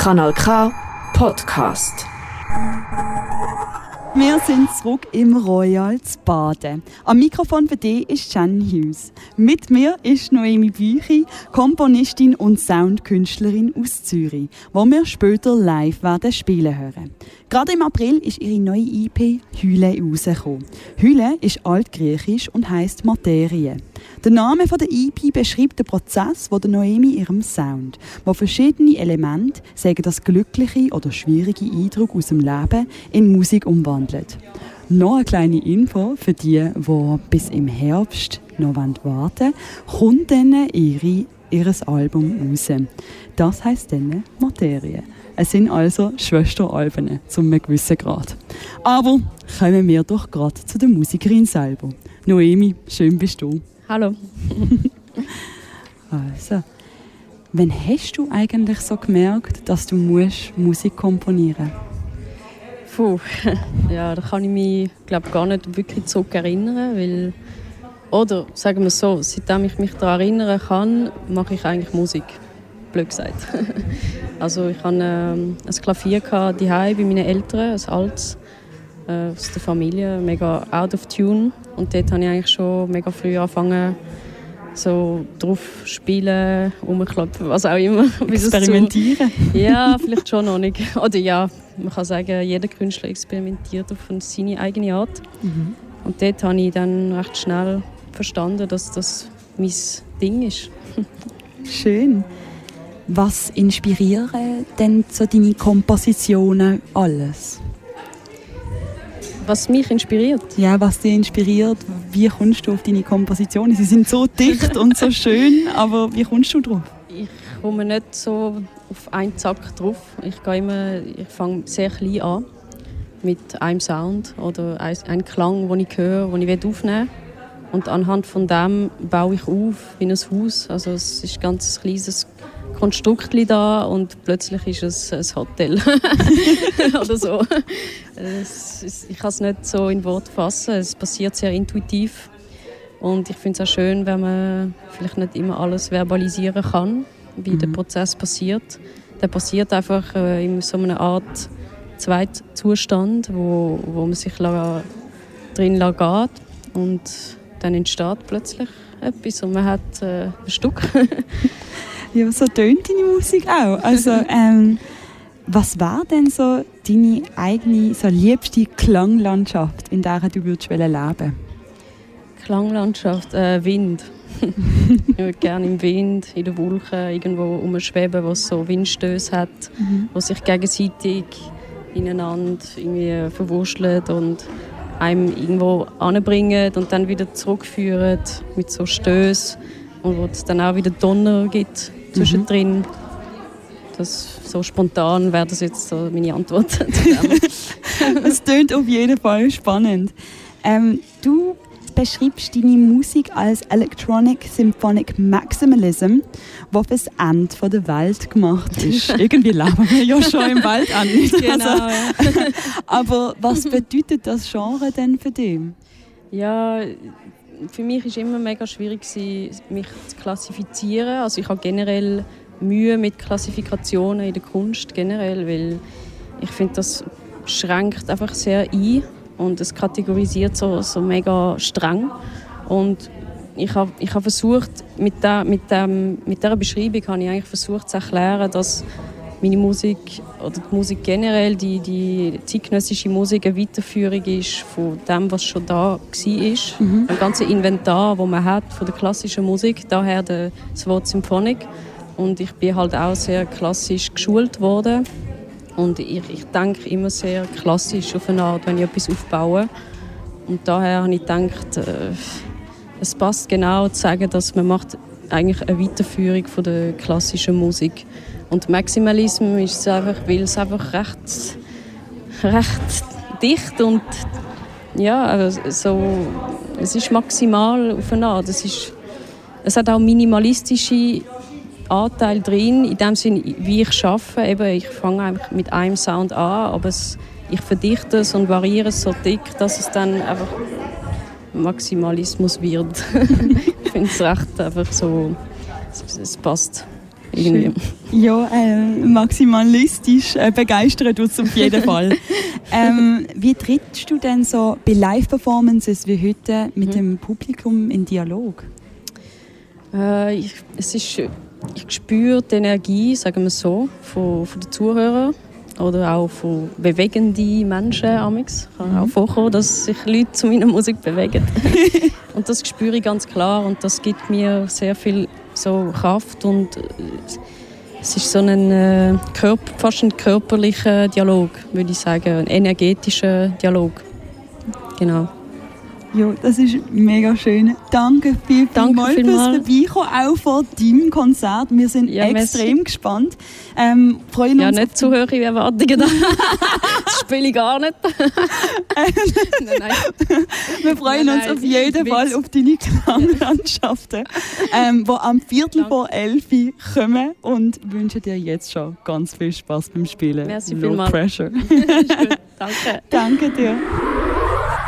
Kanal K Podcast. Wir sind zurück im Royal zu Baden. Am Mikrofon für dich ist Jen Hughes. Mit mir ist Noemi Büchi, Komponistin und Soundkünstlerin aus Zürich, wo wir später live werden spielen hören. Gerade im April ist ihre neue EP Hülle rausgekommen. Hülle ist altgriechisch und heißt Materie. Der Name der EP beschreibt den Prozess, wo der Noemi ihrem Sound, wo verschiedene Elemente, sagen das glückliche oder schwierige Eindruck aus dem Leben, in Musik umwandelt. Noch eine kleine Info für die, die bis im Herbst noch warten wollen, kommt dann ihre, ihr Album raus. Das heisst dann Materie. Es sind also Schwesteralben zu einem gewissen Grad. Aber kommen wir doch gerade zu der Musikerin selber. Noemi, schön bist du. Hallo. also, wann hast du eigentlich so gemerkt, dass du musst Musik komponieren Puh, ja, da kann ich mich glaub, gar nicht wirklich zurück erinnern, weil oder sagen wir so, seitdem ich mich daran erinnern kann, mache ich eigentlich Musik. Blöd gesagt. also ich hatte ähm, ein Klavier daheim bei meinen Eltern, ein altes äh, aus der Familie, mega out of tune. Und dort habe ich eigentlich schon mega früh angefangen, so drauf spielen, rumklopfen, was auch immer. Experimentieren? ja, vielleicht schon noch nicht. Oder ja, man kann sagen, jeder Künstler experimentiert auf seine eigene Art. Mhm. Und dort habe ich dann recht schnell verstanden, dass das mein Ding ist. Schön. Was inspirieren denn so deine Kompositionen alles? Was mich inspiriert? Ja, was dich inspiriert. Wie kommst du auf deine Kompositionen? Sie sind so dicht und so schön, aber wie kommst du drauf? Ich komme nicht so auf einen Zack drauf. Ich gehe immer, ich fange sehr klein an mit einem Sound oder einem Klang, den ich höre, den ich aufnehmen will. Und anhand von dem baue ich auf wie ein Haus. Also es ist ein ganz kleines Konstrukt da und plötzlich ist es ein Hotel oder so. Ist, ich kann es nicht so in Worte fassen. Es passiert sehr intuitiv und ich finde es auch schön, wenn man vielleicht nicht immer alles verbalisieren kann, wie mhm. der Prozess passiert. Der passiert einfach äh, in so einer Art Zweitzustand, wo, wo man sich drin geht und dann entsteht plötzlich etwas und man hat äh, ein Stück. Ja, so tönt deine Musik auch. Also, ähm, was war denn so deine eigene, so liebste Klanglandschaft, in der du würdest leben Klanglandschaft, äh, Wind. ich würde gerne im Wind, in den Wolken irgendwo umschweben, wo es so Windstöße hat, mhm. wo sich gegenseitig ineinander irgendwie verwurschteln und einem irgendwo anbringen und dann wieder zurückführen mit so Stößen und wo es dann auch wieder Donner gibt zwischendrin. Mhm. Das, so spontan wäre das jetzt so meine Antwort. Es klingt auf jeden Fall spannend. Ähm, du beschreibst deine Musik als Electronic Symphonic Maximalism, wo fürs Ende der Welt gemacht ist. Irgendwie leben wir ja schon im Wald an. Genau, also, aber was bedeutet das Genre denn für dich? Ja, für mich es immer mega schwierig, mich zu klassifizieren. Also ich habe generell Mühe mit Klassifikationen in der Kunst generell, weil ich finde, das schränkt einfach sehr ein und es kategorisiert so, so mega streng. Und ich habe ich hab versucht, mit, der, mit, dem, mit dieser Beschreibung habe ich eigentlich versucht zu erklären, dass meine Musik oder die Musik generell, die, die zeitgenössische Musik eine Weiterführung ist von dem, was schon da war. Mhm. Ein ganzes Inventar, das man hat von der klassischen Musik, daher das Wort Symphonik. Und ich bin halt auch sehr klassisch geschult worden. Und ich, ich denke immer sehr klassisch auf eine Art, wenn ich etwas aufbaue. Und daher habe ich gedacht, äh, es passt genau zu sagen, dass man macht eigentlich eine Weiterführung von der klassischen Musik und Maximalismus ist es einfach, weil es einfach recht, recht dicht und ja, also so, es ist maximal auf eine Art. Es, ist, es hat auch minimalistische Anteile drin, in dem Sinne, wie ich arbeite. Eben, ich fange einfach mit einem Sound an, aber es, ich verdichte es und variiere es so dick, dass es dann einfach Maximalismus wird. ich finde es recht einfach so, es, es passt. Irgendwie. Ja, äh, maximalistisch äh, begeistert uns auf jeden Fall. ähm, wie trittst du denn so bei Live-Performances wie heute mit mhm. dem Publikum in Dialog? Äh, ich, es ist, ich spüre die Energie, sagen wir so, von, von den Zuhörern oder auch von bewegenden Menschen. Amix. Kann auch mhm. vorkommen, dass sich Leute zu meiner Musik bewegen. und das spüre ich ganz klar und das gibt mir sehr viel so Kraft und äh, es ist so ein äh, Körper, fast ein körperlicher Dialog, würde ich sagen, ein energetischer Dialog. Genau. Ja, das ist mega schön. Danke viel, Danke viel fürs Vorbeikommen, auch vor deinem Konzert. Wir sind ja, extrem merci. gespannt. Ähm, freuen ja, uns nicht zu hohe Erwartungen. das spiele ich gar nicht. nein, nein. Wir freuen nein, uns auf jeden Fall auf deine Klanglandschaften, ähm, die am Viertel Danke. vor elf kommen und wünschen dir jetzt schon ganz viel Spaß beim Spielen. Merci Low vielmals. pressure. Danke. Danke dir.